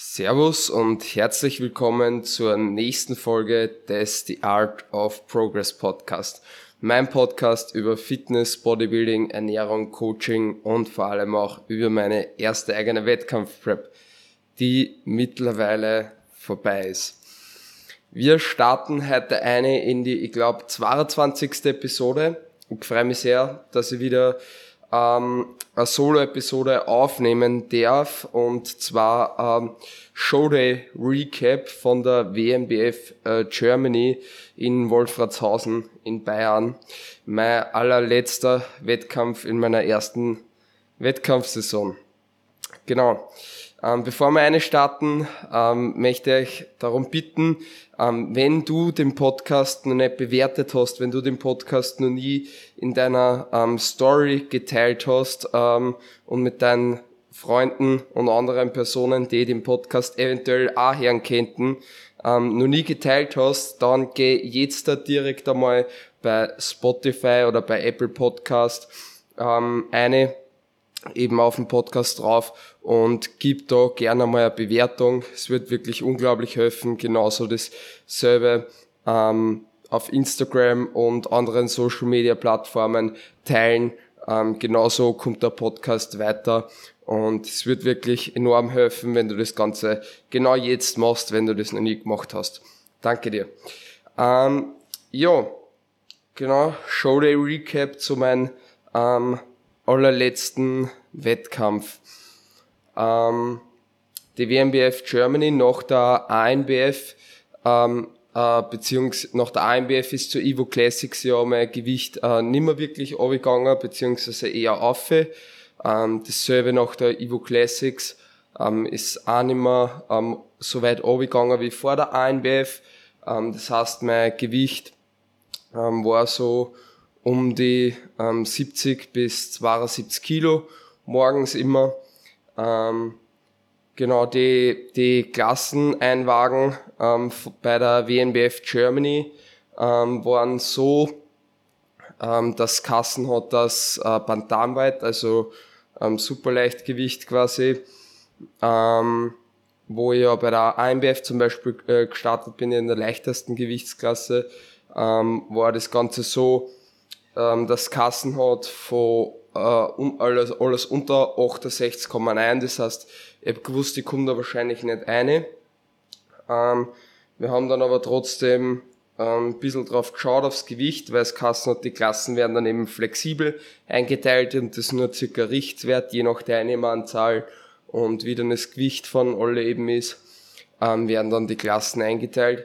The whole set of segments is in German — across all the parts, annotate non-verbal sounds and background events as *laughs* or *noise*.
Servus und herzlich willkommen zur nächsten Folge des The Art of Progress Podcast. Mein Podcast über Fitness, Bodybuilding, Ernährung, Coaching und vor allem auch über meine erste eigene Wettkampfprep, die mittlerweile vorbei ist. Wir starten heute eine in die, ich glaube, 22. Episode. Ich freue mich sehr, dass ich wieder ähm, eine Solo-Episode aufnehmen darf und zwar ähm, Showday Recap von der WMBF äh, Germany in Wolfratshausen in Bayern. Mein allerletzter Wettkampf in meiner ersten Wettkampfsaison. Genau. Ähm, bevor wir eine starten, ähm, möchte ich darum bitten, ähm, wenn du den Podcast noch nicht bewertet hast, wenn du den Podcast noch nie in deiner ähm, Story geteilt hast ähm, und mit deinen Freunden und anderen Personen, die den Podcast eventuell auch hören könnten, ähm, noch nie geteilt hast, dann geh jetzt da direkt einmal bei Spotify oder bei Apple Podcast eine eben auf dem Podcast drauf und gib da gerne mal eine Bewertung. Es wird wirklich unglaublich helfen. Genauso dasselbe ähm, auf Instagram und anderen Social Media Plattformen teilen. Ähm, genauso kommt der Podcast weiter und es wird wirklich enorm helfen, wenn du das Ganze genau jetzt machst, wenn du das noch nie gemacht hast. Danke dir. Ähm, ja, genau, Showday Recap zu meinem ähm, allerletzten Wettkampf. Ähm, die WMBF Germany nach der ANBF, ähm, äh, beziehungsweise nach der ANBF ist zur Evo Classics ja mein Gewicht äh, nicht mehr wirklich abgegangen, beziehungsweise eher auf. Ähm, dasselbe nach der Evo Classics ähm, ist auch nicht mehr ähm, so weit abgegangen wie vor der ANBF. Ähm, das heißt, mein Gewicht ähm, war so um die ähm, 70 bis 72 Kilo morgens immer. Ähm, genau, die, die Klasseneinwagen ähm, bei der WNBF Germany ähm, waren so, ähm, dass Kassen hat das äh, Bantamweit, also ähm, Superleichtgewicht quasi, wo ich ja bei der AMBF zum Beispiel äh, gestartet bin in der leichtesten Gewichtsklasse, war das Ganze so, ähm, das Kassen hat von äh, alles, alles unter 68,9. Das heißt, ich habe gewusst, ich komme da wahrscheinlich nicht eine. Ähm, wir haben dann aber trotzdem ähm, ein bisschen drauf geschaut aufs Gewicht, weil es Kassen hat, die Klassen werden dann eben flexibel eingeteilt und das nur circa Richtwert, je nach Teilnehmeranzahl und wie dann das Gewicht von alle eben ist, ähm, werden dann die Klassen eingeteilt.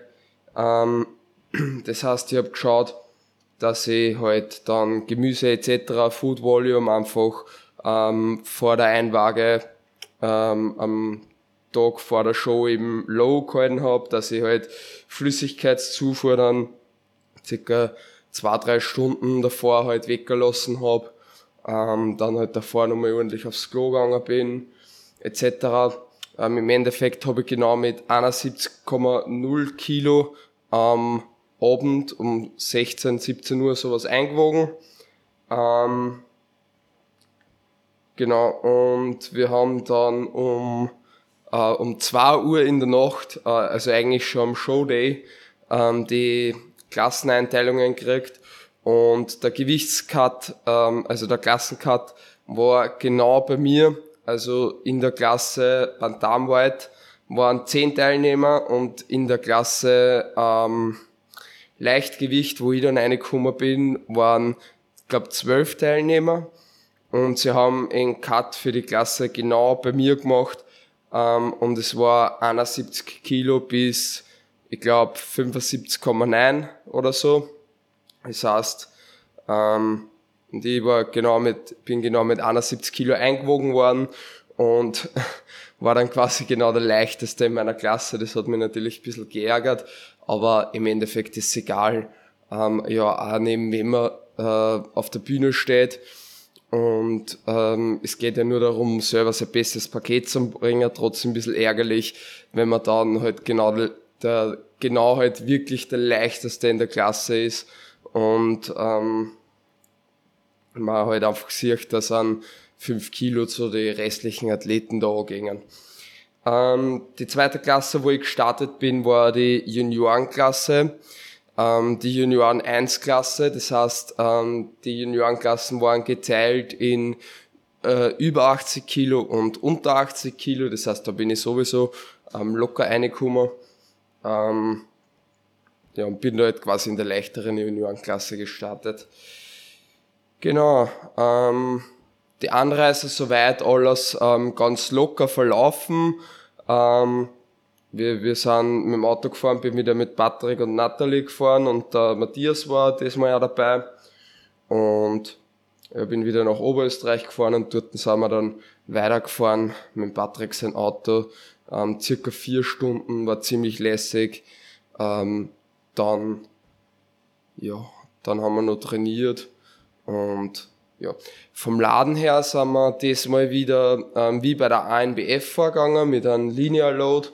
Ähm, *clears throat* das heißt, ich habe geschaut, dass ich halt dann Gemüse etc., Food Volume einfach ähm, vor der Einwaage ähm, am Tag vor der Show eben low gehalten habe, dass ich halt Flüssigkeitszufuhr dann circa zwei, drei Stunden davor halt weggelassen habe, ähm, dann halt davor nochmal ordentlich aufs Klo gegangen bin, etc. Ähm, Im Endeffekt habe ich genau mit 71,0 Kilo ähm, Abend um 16, 17 Uhr sowas eingewogen. Ähm, genau, und wir haben dann um, äh, um 2 Uhr in der Nacht, äh, also eigentlich schon am Showday, ähm, die Klasseneinteilungen gekriegt und der Gewichtscut, ähm, also der Klassencut war genau bei mir, also in der Klasse Bantamweight waren 10 Teilnehmer und in der Klasse ähm, Leichtgewicht, wo ich dann reingekommen bin, waren, glaube, zwölf Teilnehmer. Und sie haben einen Cut für die Klasse genau bei mir gemacht. Ähm, und es war 71 Kilo bis, ich glaube, 75,9 oder so. Das heißt, ähm, und ich war genau mit, bin genau mit 71 Kilo eingewogen worden und *laughs* war dann quasi genau der leichteste in meiner Klasse. Das hat mich natürlich ein bisschen geärgert, aber im Endeffekt ist es egal. Ähm, ja, auch neben wem man äh, auf der Bühne steht. Und ähm, es geht ja nur darum, selber sein bestes Paket zu bringen. Trotzdem ein bisschen ärgerlich, wenn man dann halt genau der, genau halt wirklich der leichteste in der Klasse ist und ähm, man halt einfach sieht, dass an fünf Kilo zu den restlichen Athleten da gingen. Ähm, die zweite Klasse, wo ich gestartet bin, war die Juniorenklasse, ähm, die Junioren 1 Klasse. Das heißt, ähm, die Juniorenklassen waren geteilt in äh, über 80 Kilo und unter 80 Kilo. Das heißt, da bin ich sowieso ähm, locker reingekommen. Ähm, ja, und bin da halt quasi in der leichteren Juniorenklasse gestartet. Genau. Ähm, die Anreise soweit alles ähm, ganz locker verlaufen. Ähm, wir, wir sind mit dem Auto gefahren, bin wieder mit Patrick und Natalie gefahren und der Matthias war diesmal ja dabei. Und ich bin wieder nach Oberösterreich gefahren und dort sind wir dann weitergefahren mit Patrick sein Auto. Ähm, circa vier Stunden, war ziemlich lässig. Ähm, dann, ja, dann haben wir noch trainiert und ja, vom Laden her sind wir diesmal wieder ähm, wie bei der ANBF vorgegangen mit einem Linear Load.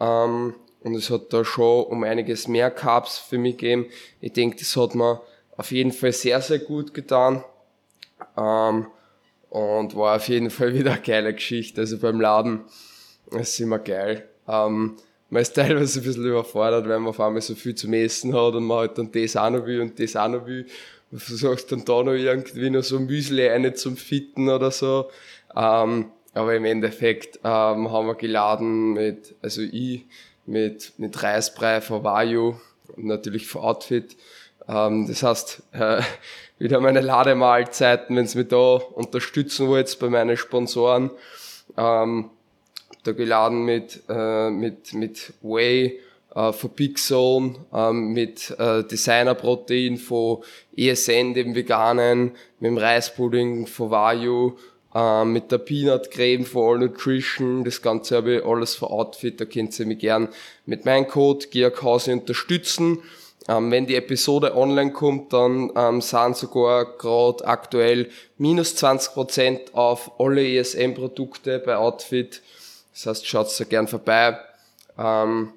Ähm, und es hat da schon um einiges mehr Carbs für mich gegeben. Ich denke, das hat mir auf jeden Fall sehr, sehr gut getan. Ähm, und war auf jeden Fall *laughs* wieder eine geile Geschichte. Also beim Laden ist immer geil. Ähm, man ist teilweise ein bisschen überfordert, wenn man auf einmal so viel zum Essen hat und man halt dann das auch noch will und das auch noch will. *laughs* Versuchst dann da noch irgendwie noch so Müsli eine zum Fitten oder so. Ähm, aber im Endeffekt ähm, haben wir geladen mit, also ich, mit, mit Reisbrei von Vayu und natürlich von Outfit. Ähm, das heißt, äh, *laughs* wieder meine Lademahlzeiten, wenn sie mich da unterstützen wollt bei meinen Sponsoren. Ähm, da geladen mit, äh, mit, mit Whey, äh, von Big Zone ähm, mit äh, Designer-Protein von ESN, dem Veganen, mit dem Reispudding von Vayu, äh, mit der Peanut Creme von All Nutrition. Das Ganze habe ich alles für Outfit, da könnt ihr mich gern mit meinem Code GIAKHAUSE unterstützen. Ähm, wenn die Episode online kommt, dann ähm, sind sogar gerade aktuell minus 20% auf alle ESM-Produkte bei Outfit. Das heißt, schaut da gern vorbei. Ähm,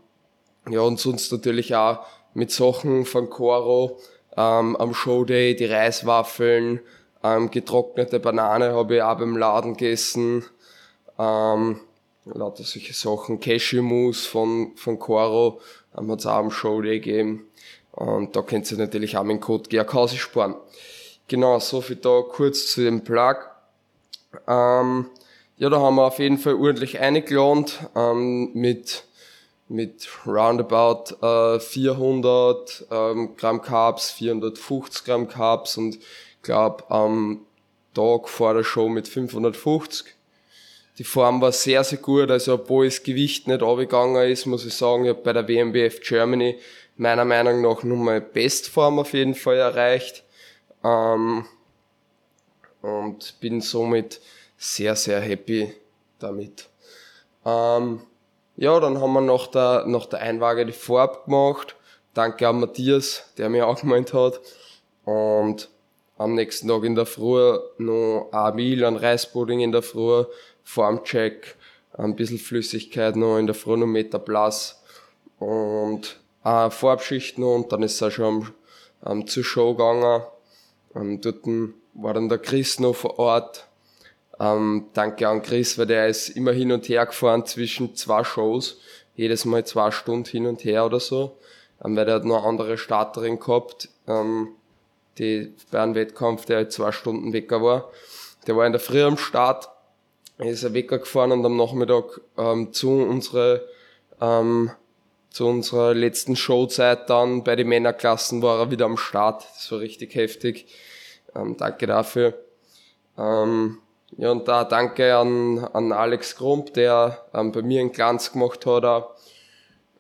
ja, und sonst natürlich auch mit Sachen von Coro ähm, am Showday, die Reiswaffeln, ähm, getrocknete Banane habe ich auch beim Laden gegessen. Ähm, lauter solche Sachen. Cashew-Mousse von, von Coro ähm, hat es auch am Showday gegeben. Und da könnt ihr natürlich auch dem Code GAKAUSI sparen. Genau, so viel da kurz zu dem Plug. Ähm, ja, da haben wir auf jeden Fall ordentlich eingelohnt ähm, mit mit roundabout äh, 400 ähm, Gramm Carbs, 450 Gramm Carbs und glaube am Tag vor der Show mit 550. Die Form war sehr, sehr gut, also obwohl das Gewicht nicht abgegangen ist, muss ich sagen, ich habe bei der WMBF Germany meiner Meinung nach nur mal Bestform auf jeden Fall erreicht ähm, und bin somit sehr, sehr happy damit. Ähm, ja, dann haben wir nach der, nach der Einwaage die Farbe gemacht. Danke an Matthias, der mir auch gemeint hat. Und am nächsten Tag in der Früh noch ein Meal, ein Reispudding in der Früh, Formcheck, ein bisschen Flüssigkeit noch in der Früh noch Meter Plus und eine Farbschicht noch und dann ist er schon ähm, zur Show gegangen. Ähm, dort war dann der Chris noch vor Ort ähm, danke an Chris, weil der ist immer hin und her gefahren zwischen zwei Shows, jedes Mal zwei Stunden hin und her oder so, ähm, weil der hat noch eine andere Starterin gehabt, ähm, die bei einem Wettkampf, der halt zwei Stunden wecker war. Der war in der Früh am Start, ist er wecker gefahren und am Nachmittag ähm, zu unserer ähm, zu unserer letzten Showzeit dann bei den Männerklassen war er wieder am Start. Das war richtig heftig. Ähm, danke dafür. Ähm, ja, und da danke an, an Alex Grump, der ähm, bei mir einen Glanz gemacht hat.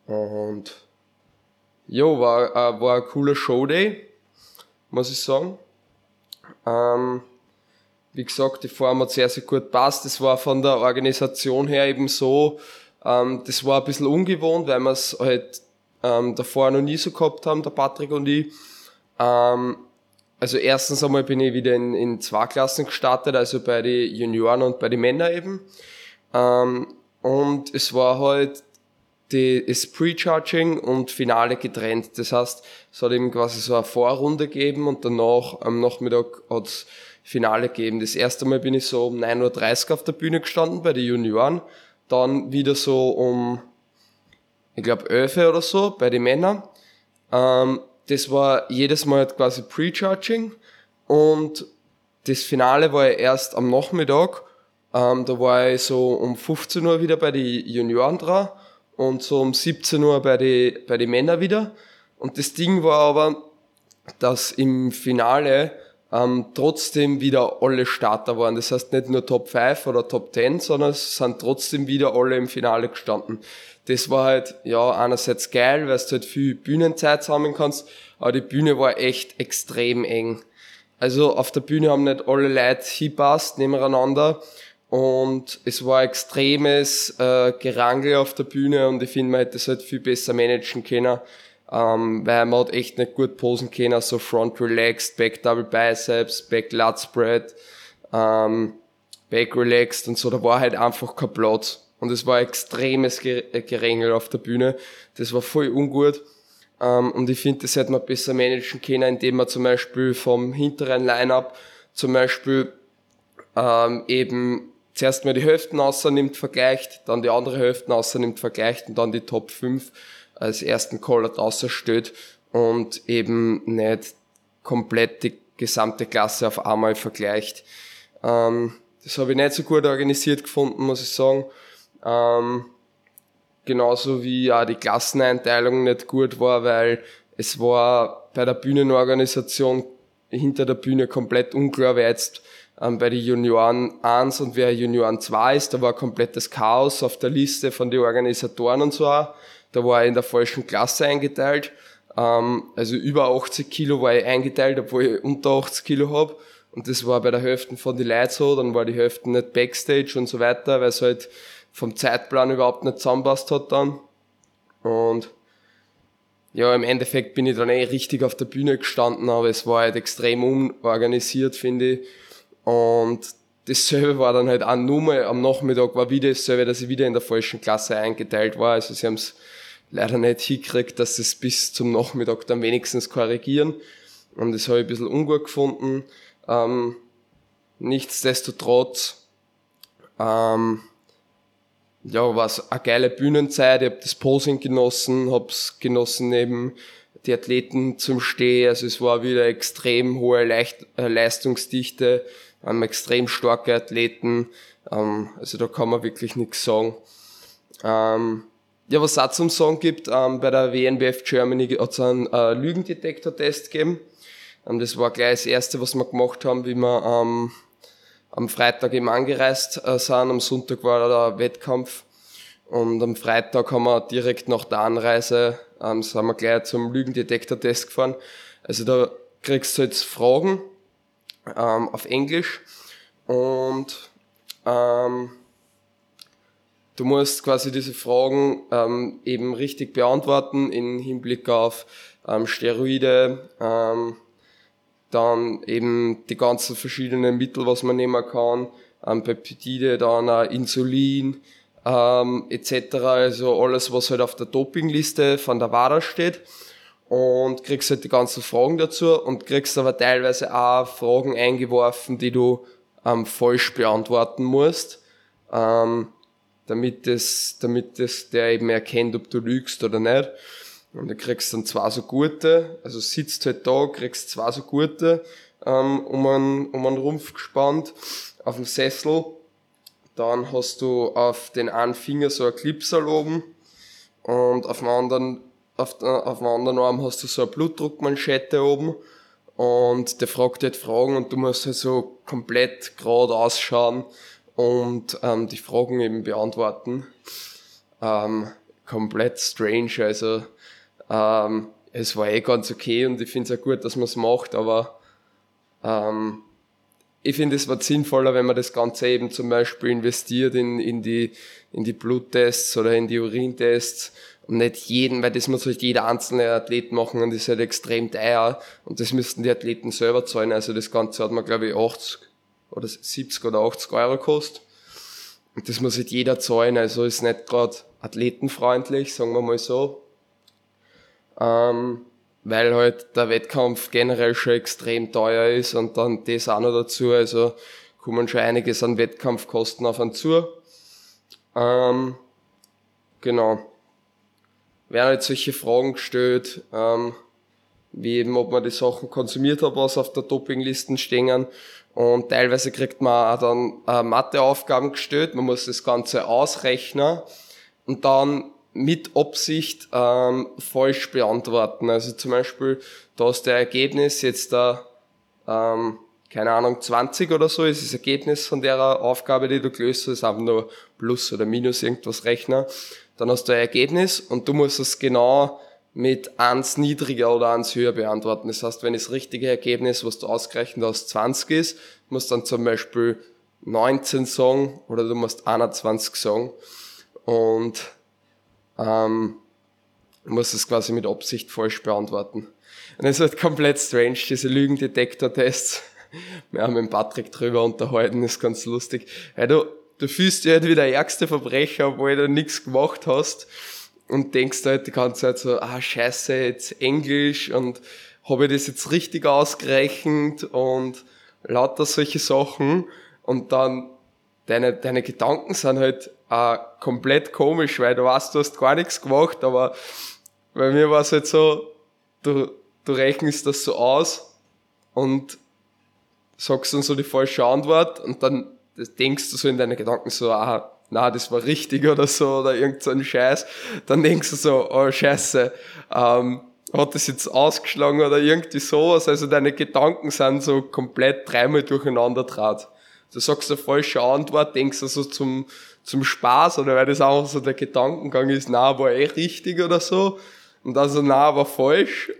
Und ja, war, äh, war ein cooler Showday, muss ich sagen. Ähm, wie gesagt, die Form hat sehr, sehr gut passt. Das war von der Organisation her eben so, ähm, das war ein bisschen ungewohnt, weil wir es halt ähm, davor noch nie so gehabt haben, der Patrick und ich. Ähm, also erstens einmal bin ich wieder in, in zwei Klassen gestartet, also bei den Junioren und bei den Männern eben. Ähm, und es war halt die, das Pre-Charging und Finale getrennt. Das heißt, es hat eben quasi so eine Vorrunde gegeben und danach am Nachmittag hat es Finale gegeben. Das erste Mal bin ich so um 9.30 Uhr auf der Bühne gestanden bei den Junioren, dann wieder so um, ich glaube, 11 oder so bei den Männern. Ähm, das war jedes Mal quasi Pre-Charging und das Finale war ja erst am Nachmittag. Ähm, da war ich so um 15 Uhr wieder bei den Junioren dran und so um 17 Uhr bei den bei die Männern wieder. Und das Ding war aber, dass im Finale ähm, trotzdem wieder alle Starter waren. Das heißt nicht nur Top 5 oder Top 10, sondern es sind trotzdem wieder alle im Finale gestanden. Das war halt, ja, einerseits geil, weil du halt viel Bühnenzeit sammeln kannst, aber die Bühne war echt extrem eng. Also auf der Bühne haben nicht alle Leute hingepasst nebeneinander und es war extremes äh, Gerangel auf der Bühne und ich finde, man hätte es halt viel besser managen können ähm, weil man hat echt nicht gut posen können, so Front Relaxed, Back Double Biceps, Back Lat Spread, ähm, Back Relaxed und so, da war halt einfach kein Platz. Und es war extremes äh, Gerängel auf der Bühne. Das war voll ungut. Ähm, und ich finde, das hätte man besser managen können, indem man zum Beispiel vom hinteren Line-Up zum Beispiel ähm, eben zuerst mal die Hälften außernimmt, vergleicht, dann die andere Hälften außernimmt, vergleicht und dann die Top 5 als ersten Call-out außerstellt und eben nicht komplett die gesamte Klasse auf einmal vergleicht. Ähm, das habe ich nicht so gut organisiert gefunden, muss ich sagen. Ähm, genauso wie auch die Klasseneinteilung nicht gut war, weil es war bei der Bühnenorganisation hinter der Bühne komplett unklar, wer jetzt ähm, bei den Junioren 1 und wer Junioren 2 ist. Da war komplettes Chaos auf der Liste von den Organisatoren und so. Da war ich in der falschen Klasse eingeteilt. Ähm, also über 80 Kilo war ich eingeteilt, obwohl ich unter 80 Kilo hab. Und das war bei der Hälfte von den Leuten so. Dann war die Hälfte nicht Backstage und so weiter, weil es halt vom Zeitplan überhaupt nicht zusammenpasst hat dann. Und ja, im Endeffekt bin ich dann eh richtig auf der Bühne gestanden, aber es war halt extrem unorganisiert, finde ich. Und dasselbe war dann halt auch nur mal am Nachmittag war wieder dasselbe, dass ich wieder in der falschen Klasse eingeteilt war. Also sie haben es leider nicht hingekriegt, dass sie es bis zum Nachmittag dann wenigstens korrigieren. Und das habe ich ein bisschen ungut gefunden. Ähm, nichtsdestotrotz, ähm, ja, war eine geile Bühnenzeit. Ich habe das Posing genossen, habe es genossen eben die Athleten zum Stehen. Also es war wieder extrem hohe Leicht äh, Leistungsdichte, ähm, extrem starke Athleten. Ähm, also da kann man wirklich nichts sagen. Ähm, ja, was es zum Sagen gibt, ähm, bei der WNBF Germany hat es einen äh, Lügendetektor-Test gegeben. Ähm, das war gleich das erste, was wir gemacht haben, wie wir ähm, am Freitag eben angereist äh, sind. Am Sonntag war der Wettkampf. Und am Freitag haben wir direkt nach der Anreise, ähm, sind wir gleich zum Lügendetektor-Test gefahren. Also da kriegst du jetzt Fragen ähm, auf Englisch und ähm, Du musst quasi diese Fragen ähm, eben richtig beantworten im Hinblick auf ähm, Steroide, ähm, dann eben die ganzen verschiedenen Mittel, was man nehmen kann, ähm, Peptide, dann auch Insulin ähm, etc. Also alles, was halt auf der Dopingliste von der WADA steht und kriegst halt die ganzen Fragen dazu und kriegst aber teilweise auch Fragen eingeworfen, die du ähm, falsch beantworten musst. Ähm, damit das, damit das der eben erkennt, ob du lügst oder nicht. Und du kriegst dann zwei so gute, also sitzt halt da, kriegst zwei so gute, ähm, um einen, um einen Rumpf gespannt, auf dem Sessel. Dann hast du auf den einen Finger so ein Clipsal oben und auf dem anderen, auf, auf dem anderen Arm hast du so eine Blutdruckmanschette oben und der fragt halt Fragen und du musst halt so komplett gerade ausschauen, und ähm, die Fragen eben beantworten. Ähm, komplett strange, also ähm, es war eh ganz okay und ich finde es auch gut, dass man es macht, aber ähm, ich finde, es war sinnvoller, wenn man das Ganze eben zum Beispiel investiert in, in, die, in die Bluttests oder in die Urintests und nicht jeden, weil das muss halt jeder einzelne Athlet machen und das ist halt extrem teuer und das müssten die Athleten selber zahlen. Also das Ganze hat man, glaube ich, 80 oder 70 oder 80 Euro kostet. Und das muss halt jeder zahlen, also ist nicht gerade athletenfreundlich, sagen wir mal so. Ähm, weil halt der Wettkampf generell schon extrem teuer ist und dann das auch noch dazu, also kommen schon einiges an Wettkampfkosten auf einen zu. Ähm, genau. Werden halt solche Fragen gestellt, ähm, wie eben, ob man die Sachen konsumiert hat, was auf der Dopinglisten stehen. Und teilweise kriegt man auch dann äh, Matheaufgaben gestellt. Man muss das Ganze ausrechnen und dann mit Absicht ähm, falsch beantworten. Also zum Beispiel, da ist der Ergebnis jetzt da, ähm, keine Ahnung, 20 oder so ist das Ergebnis von der Aufgabe, die du gelöst hast, einfach nur Plus oder Minus irgendwas rechnen. Dann hast du ein Ergebnis und du musst es genau mit eins niedriger oder eins höher beantworten. Das heißt, wenn das richtige Ergebnis, was du ausgerechnet hast, 20 ist, musst dann zum Beispiel 19 sagen oder du musst 21 sagen. Und ähm, musst es quasi mit Absicht falsch beantworten. Und es ist halt komplett strange, diese Lügendetektor-Tests. *laughs* Wir haben mit Patrick drüber unterhalten, ist ganz lustig. Hey, du, du fühlst dich halt wie der ärgste Verbrecher, obwohl du nichts gemacht hast und denkst halt die ganze Zeit so, ah scheiße, jetzt Englisch und habe ich das jetzt richtig ausgerechnet und lauter solche Sachen und dann deine, deine Gedanken sind halt äh, komplett komisch, weil du weißt, du hast gar nichts gemacht, aber bei mir war es halt so, du, du rechnest das so aus und sagst dann so die falsche Antwort und dann denkst du so in deine Gedanken so, ah, na, das war richtig *laughs* oder so, oder irgend so ein Scheiß, dann denkst du so, oh Scheiße, ähm, hat das jetzt ausgeschlagen oder irgendwie sowas, also deine Gedanken sind so komplett dreimal durcheinander draht. Du sagst eine falsche Antwort, denkst du so zum, zum Spaß oder weil das auch so der Gedankengang ist, na, war eh richtig oder so, und dann so, na, war falsch,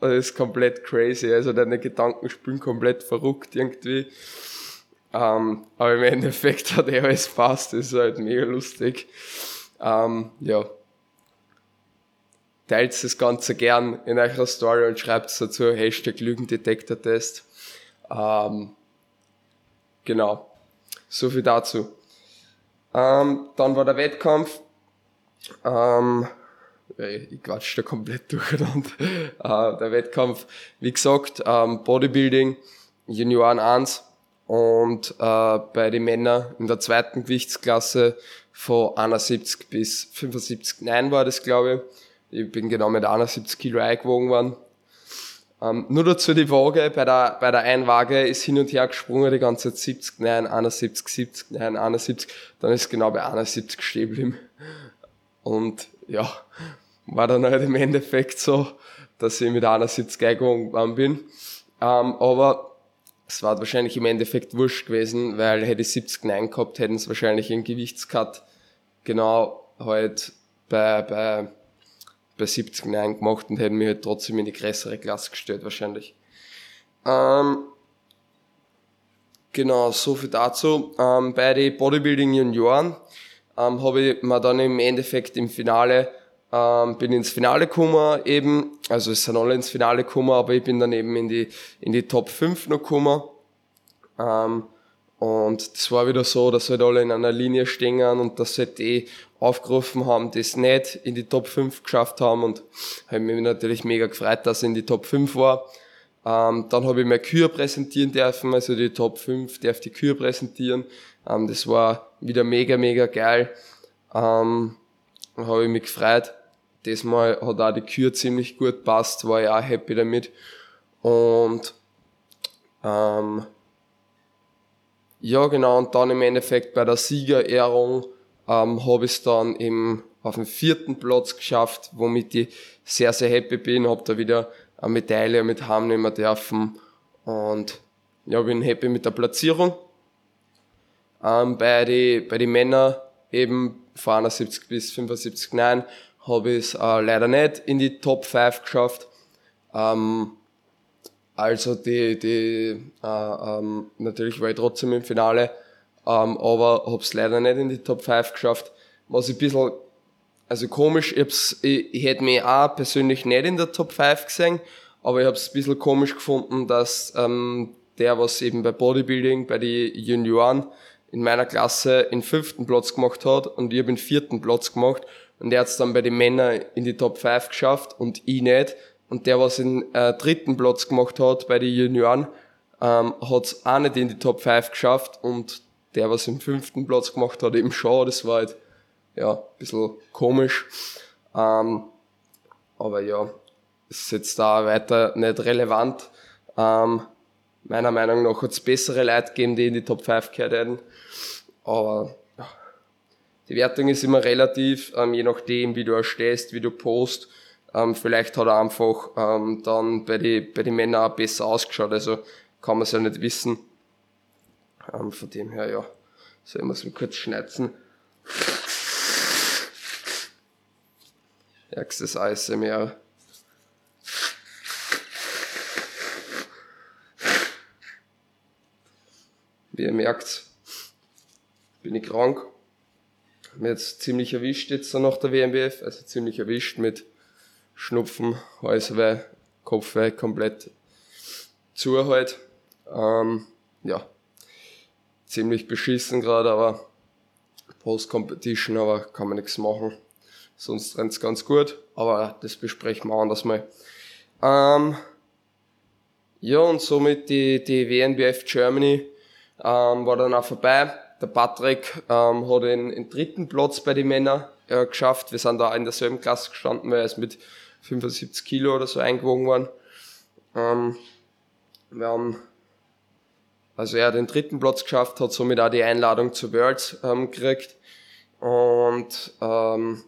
das ist komplett crazy, also deine Gedanken spielen komplett verrückt irgendwie. Ähm, aber im Endeffekt hat er alles passt, das ist halt mega lustig. Ähm, ja. Teilt das Ganze gern in eurer Story und schreibt dazu, Hashtag Lügendetektor-Test. Ähm, genau. So viel dazu. Ähm, dann war der Wettkampf. Ähm, ich quatsch da komplett durcheinander. *laughs* Äh, der Wettkampf, wie gesagt, ähm, Bodybuilding, Junioren 1 und äh, bei den Männern in der zweiten Gewichtsklasse von 71 bis 75, nein war das glaube ich. Ich bin genau mit 71 Kilo eingewogen worden. Ähm, nur dazu die Waage, bei der, bei der Einwaage ist hin und her gesprungen, die ganze Zeit 70, nein, 71, 70, nein, 71, dann ist genau bei 71 stehen geblieben. Und ja, war dann halt im Endeffekt so, dass ich mit 71 eingewogen bin. Ähm, aber es war wahrscheinlich im Endeffekt wurscht gewesen, weil hätte ich 70 Nein gehabt, hätten es wahrscheinlich einen Gewichtscut genau halt bei, bei, bei 70 Nein gemacht und hätten mich halt trotzdem in die größere Klasse gestellt wahrscheinlich. Ähm, genau, so viel dazu. Ähm, bei den Bodybuilding Junioren ähm, habe ich mir dann im Endeffekt im Finale ähm, bin ins Finale gekommen eben, also es sind alle ins Finale gekommen, aber ich bin dann eben in die, in die Top 5 noch gekommen. Ähm, und das war wieder so, dass halt alle in einer Linie stehen und dass halt die aufgerufen haben, das nicht in die Top 5 geschafft haben und habe mich natürlich mega gefreut, dass ich in die Top 5 war. Ähm, dann habe ich meine Kür präsentieren dürfen, also die Top 5 darf die Kür präsentieren. Ähm, das war wieder mega, mega geil. Ähm, habe ich mich gefreut. Diesmal hat auch die Kür ziemlich gut passt, war ich auch happy damit. Und ähm, ja, genau, und dann im Endeffekt bei der Siegerehrung ähm, habe es dann eben auf den vierten Platz geschafft, womit ich sehr, sehr happy bin, habe da wieder eine Medaille mit heimnehmen dürfen und ja, bin happy mit der Platzierung. Ähm, bei den bei die Männern eben von 71 bis 75 nein, habe ich es äh, leider nicht in die Top 5 geschafft. Ähm, also die, die äh, ähm, natürlich war ich trotzdem im Finale, ähm, aber habe es leider nicht in die Top 5 geschafft. Was ich ein bisschen, also komisch, ich, hab's, ich, ich hätte mich auch persönlich nicht in der Top 5 gesehen, aber ich habe es ein bisschen komisch gefunden, dass ähm, der, was eben bei Bodybuilding, bei den Junioren in meiner Klasse den fünften Platz gemacht hat und ich habe den vierten Platz gemacht und er hat es dann bei den Männern in die Top 5 geschafft und ich nicht. Und der, was den äh, dritten Platz gemacht hat bei den Junioren, ähm, hat es auch nicht in die Top 5 geschafft und der was im fünften Platz gemacht hat, eben schon. Das war halt, ja, ein bisschen komisch. Ähm, aber ja, ist jetzt da weiter nicht relevant. Ähm, meiner Meinung nach hat es bessere Leute gegeben, die in die Top 5 gehört hätten. Aber ja, die Wertung ist immer relativ, ähm, je nachdem, wie du stehst, wie du post. Ähm, vielleicht hat er einfach ähm, dann bei den bei die Männern auch besser ausgeschaut. Also kann man es ja nicht wissen. Ähm, von dem her, ja, soll ich mal so kurz schneizen. Ärgstes ASMR. Wie ihr merkt, bin ich krank. Mir jetzt ziemlich erwischt jetzt nach der WMBF, also ziemlich erwischt mit Schnupfen, Halsweh, Kopfweh, komplett zu halt. Ähm, ja, ziemlich beschissen gerade, aber Post-Competition, aber kann man nichts machen. Sonst rennt's ganz gut, aber das besprechen wir anders mal. Ähm, ja, und somit die, die WNBF Germany ähm, war dann auch vorbei. Der Patrick ähm, hat den, den dritten Platz bei den Männern äh, geschafft. Wir sind da in derselben Klasse gestanden, weil er ist mit 75 Kilo oder so eingewogen worden. Ähm, wir haben, also er hat den dritten Platz geschafft, hat somit auch die Einladung zur Worlds ähm, gekriegt und ähm,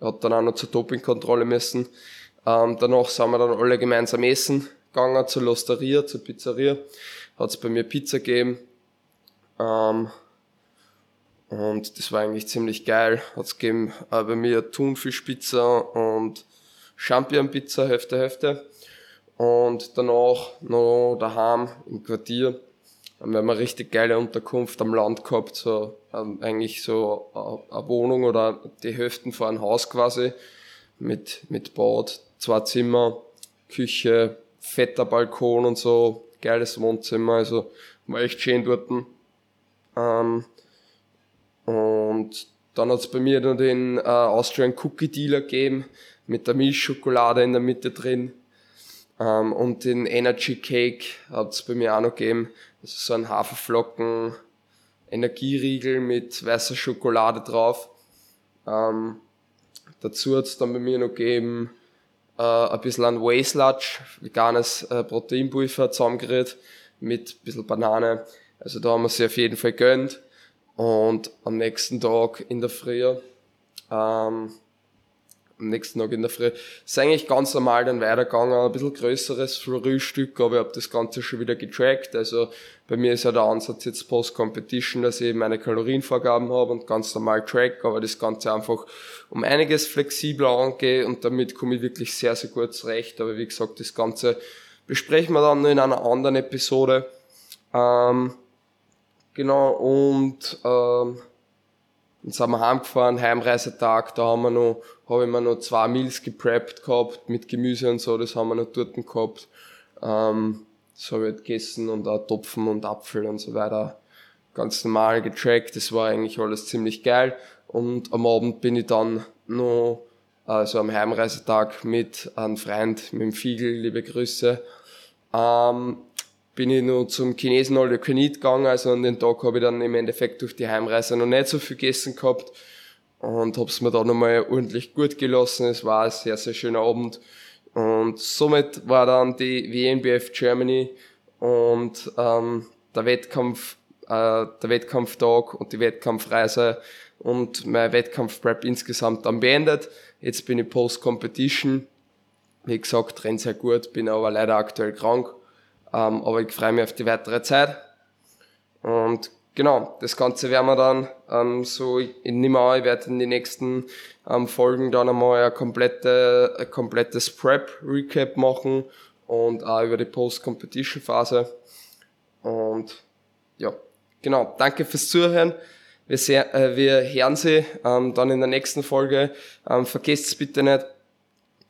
hat dann auch noch zur Dopingkontrolle müssen. Ähm, danach sind wir dann alle gemeinsam essen gegangen zur Losteria, zur Pizzeria. Hat es bei mir Pizza gegeben. Ähm, und das war eigentlich ziemlich geil. Hat es gegeben äh, bei mir Thunfischpizza und Championpizza, Hälfte, Hälfte. Und danach noch daheim im Quartier haben wir richtig geile Unterkunft am Land gehabt, so ähm, eigentlich so äh, eine Wohnung oder die Hälften von einem Haus quasi mit, mit Bad, zwei Zimmer, Küche, fetter Balkon und so, geiles Wohnzimmer, also war echt schön dort. Ähm, und dann hat's bei mir noch den äh, Austrian Cookie Dealer gegeben, mit der Milchschokolade in der Mitte drin. Ähm, und den Energy Cake hat's bei mir auch noch gegeben. Das ist so ein Haferflocken Energieriegel mit weißer Schokolade drauf. Ähm, dazu hat's dann bei mir noch gegeben äh, ein bisschen an Waysludge, veganes äh, Proteinpulver zusammengerührt mit ein bisschen Banane. Also da haben wir sie auf jeden Fall gönnt. Und am nächsten Tag in der Früh ähm, am nächsten Tag in der Früh. Ist eigentlich ganz normal dann weitergegangen, ein bisschen größeres Frühstück, aber ich habe das Ganze schon wieder getrackt. Also bei mir ist ja der Ansatz jetzt Post-Competition, dass ich meine Kalorienvorgaben habe und ganz normal track, aber das Ganze einfach um einiges flexibler angehe und damit komme ich wirklich sehr, sehr gut zurecht. Aber wie gesagt, das Ganze besprechen wir dann in einer anderen Episode. Ähm, genau, und ähm, dann sind wir heimgefahren, Heimreisetag, da haben wir noch, habe ich mir noch zwei Meals gepreppt gehabt, mit Gemüse und so, das haben wir noch dort gehabt. Ähm, das habe ich halt gegessen und auch Topfen und Apfel und so weiter. Ganz normal getrackt, das war eigentlich alles ziemlich geil. Und am Abend bin ich dann noch, also am Heimreisetag mit einem Freund, mit dem Fiegel, liebe Grüße, ähm, bin ich noch zum Chinesen All You Can Eat gegangen. Also an den Tag habe ich dann im Endeffekt durch die Heimreise noch nicht so viel gegessen gehabt und habe es mir da nochmal ordentlich gut gelassen. Es war ein sehr, sehr schöner Abend. Und somit war dann die WNBF Germany und ähm, der Wettkampf, äh, der Wettkampftag und die Wettkampfreise und mein Wettkampfprep insgesamt dann beendet. Jetzt bin ich Post-Competition. Wie gesagt, rennt sehr gut, bin aber leider aktuell krank. Ähm, aber ich freue mich auf die weitere Zeit. Und genau, das Ganze werden wir dann ähm, so in Nimmer, ich werde in den nächsten ähm, Folgen dann einmal ein, komplette, komplettes Prep-Recap machen und auch über die Post-Competition-Phase. Und ja, genau, danke fürs Zuhören. Wir, sehr, äh, wir hören Sie ähm, dann in der nächsten Folge. Ähm, vergesst es bitte nicht,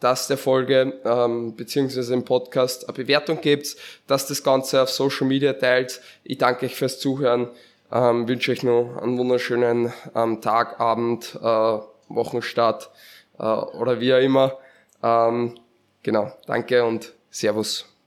dass der Folge ähm, beziehungsweise im Podcast eine Bewertung gibt, dass das Ganze auf Social Media teilt. Ich danke euch fürs Zuhören, ähm, wünsche euch noch einen wunderschönen ähm, Tag, Abend, äh, Wochenstart äh, oder wie auch immer. Ähm, genau, danke und Servus.